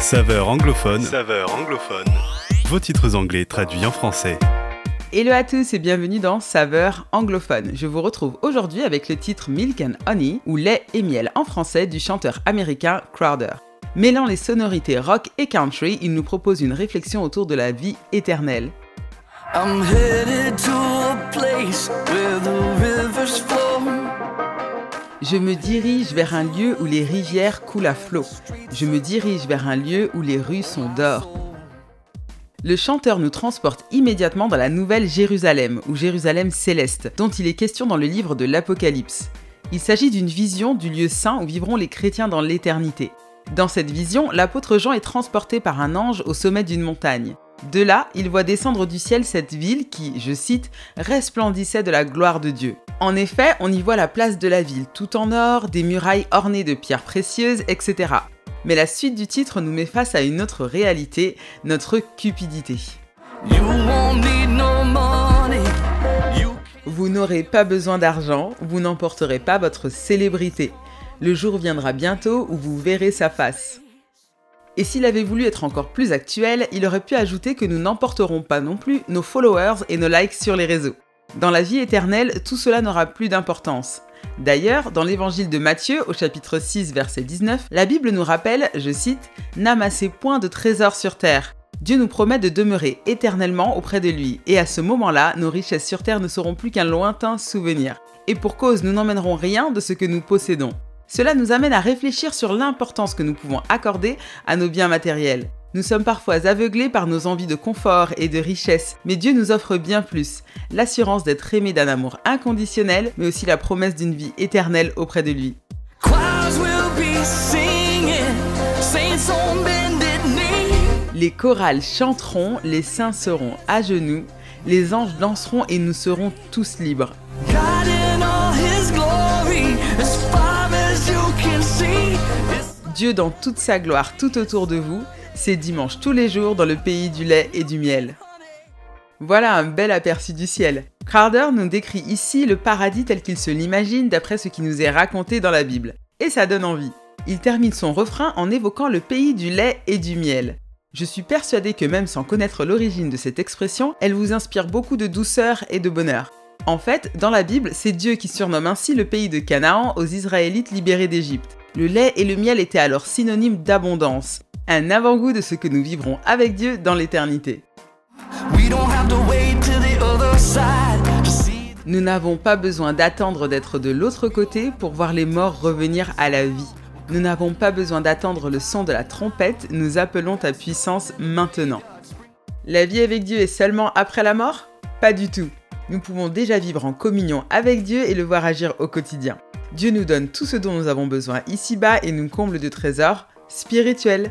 Saveur anglophone. Saveur anglophone. Vos titres anglais traduits en français. Hello à tous et bienvenue dans Saveur anglophone. Je vous retrouve aujourd'hui avec le titre Milk and Honey ou lait et miel en français du chanteur américain Crowder. Mêlant les sonorités rock et country, il nous propose une réflexion autour de la vie éternelle. I'm headed to a place where the rivers flow. Je me dirige vers un lieu où les rivières coulent à flot. Je me dirige vers un lieu où les rues sont d'or. Le chanteur nous transporte immédiatement dans la nouvelle Jérusalem, ou Jérusalem céleste, dont il est question dans le livre de l'Apocalypse. Il s'agit d'une vision du lieu saint où vivront les chrétiens dans l'éternité. Dans cette vision, l'apôtre Jean est transporté par un ange au sommet d'une montagne. De là, il voit descendre du ciel cette ville qui, je cite, resplendissait de la gloire de Dieu. En effet, on y voit la place de la ville tout en or, des murailles ornées de pierres précieuses, etc. Mais la suite du titre nous met face à une autre réalité, notre cupidité. Vous n'aurez pas besoin d'argent, vous n'emporterez pas votre célébrité. Le jour viendra bientôt où vous verrez sa face. Et s'il avait voulu être encore plus actuel, il aurait pu ajouter que nous n'emporterons pas non plus nos followers et nos likes sur les réseaux. Dans la vie éternelle, tout cela n'aura plus d'importance. D'ailleurs, dans l'évangile de Matthieu, au chapitre 6, verset 19, la Bible nous rappelle, je cite, N'amassez point de trésors sur terre. Dieu nous promet de demeurer éternellement auprès de lui, et à ce moment-là, nos richesses sur terre ne seront plus qu'un lointain souvenir. Et pour cause, nous n'emmènerons rien de ce que nous possédons. Cela nous amène à réfléchir sur l'importance que nous pouvons accorder à nos biens matériels. Nous sommes parfois aveuglés par nos envies de confort et de richesse, mais Dieu nous offre bien plus, l'assurance d'être aimé d'un amour inconditionnel, mais aussi la promesse d'une vie éternelle auprès de lui. Les chorales chanteront, les saints seront à genoux, les anges danseront et nous serons tous libres. Dieu dans toute sa gloire tout autour de vous, c'est dimanche tous les jours dans le pays du lait et du miel. Voilà un bel aperçu du ciel. Crowder nous décrit ici le paradis tel qu'il se l'imagine d'après ce qui nous est raconté dans la Bible. Et ça donne envie. Il termine son refrain en évoquant le pays du lait et du miel. Je suis persuadé que même sans connaître l'origine de cette expression, elle vous inspire beaucoup de douceur et de bonheur. En fait, dans la Bible, c'est Dieu qui surnomme ainsi le pays de Canaan aux Israélites libérés d'Égypte. Le lait et le miel étaient alors synonymes d'abondance un avant-goût de ce que nous vivrons avec Dieu dans l'éternité. Nous n'avons pas besoin d'attendre d'être de l'autre côté pour voir les morts revenir à la vie. Nous n'avons pas besoin d'attendre le son de la trompette, nous appelons ta puissance maintenant. La vie avec Dieu est seulement après la mort? Pas du tout. Nous pouvons déjà vivre en communion avec Dieu et le voir agir au quotidien. Dieu nous donne tout ce dont nous avons besoin ici-bas et nous comble de trésors spirituels.